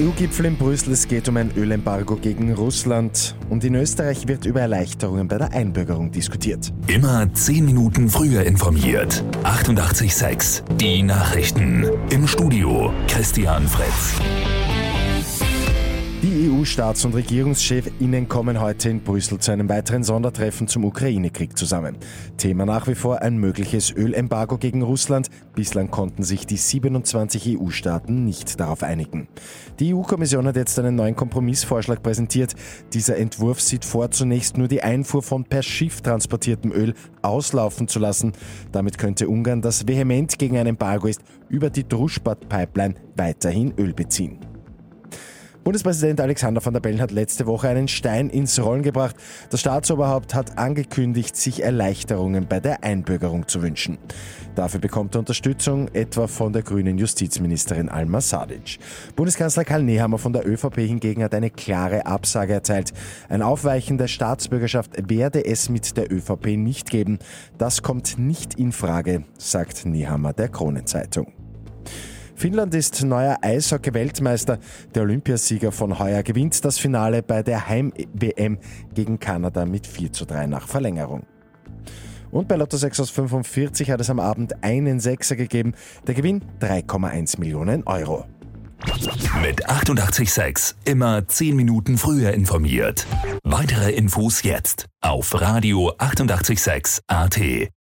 EU-Gipfel in Brüssel, es geht um ein Ölembargo gegen Russland und in Österreich wird über Erleichterungen bei der Einbürgerung diskutiert. Immer 10 Minuten früher informiert. 88.6 Die Nachrichten. Im Studio Christian Fritz. EU-Staats- und Regierungschefinnen kommen heute in Brüssel zu einem weiteren Sondertreffen zum Ukraine-Krieg zusammen. Thema nach wie vor ein mögliches Ölembargo gegen Russland. Bislang konnten sich die 27 EU-Staaten nicht darauf einigen. Die EU-Kommission hat jetzt einen neuen Kompromissvorschlag präsentiert. Dieser Entwurf sieht vor, zunächst nur die Einfuhr von per Schiff transportiertem Öl auslaufen zu lassen. Damit könnte Ungarn, das vehement gegen ein Embargo ist, über die Druschbad-Pipeline weiterhin Öl beziehen. Bundespräsident Alexander van der Bellen hat letzte Woche einen Stein ins Rollen gebracht. Das Staatsoberhaupt hat angekündigt, sich Erleichterungen bei der Einbürgerung zu wünschen. Dafür bekommt er Unterstützung etwa von der grünen Justizministerin Alma Sadic. Bundeskanzler Karl Nehammer von der ÖVP hingegen hat eine klare Absage erteilt. Ein Aufweichen der Staatsbürgerschaft werde es mit der ÖVP nicht geben. Das kommt nicht in Frage, sagt Nehammer der Kronenzeitung. Finnland ist neuer Eishockey-Weltmeister. Der Olympiasieger von heuer gewinnt das Finale bei der Heim-WM gegen Kanada mit 4 zu 3 nach Verlängerung. Und bei Lotto 6 aus 45 hat es am Abend einen Sechser gegeben. Der Gewinn 3,1 Millionen Euro. Mit 88,6 immer 10 Minuten früher informiert. Weitere Infos jetzt auf Radio 88,6 AT.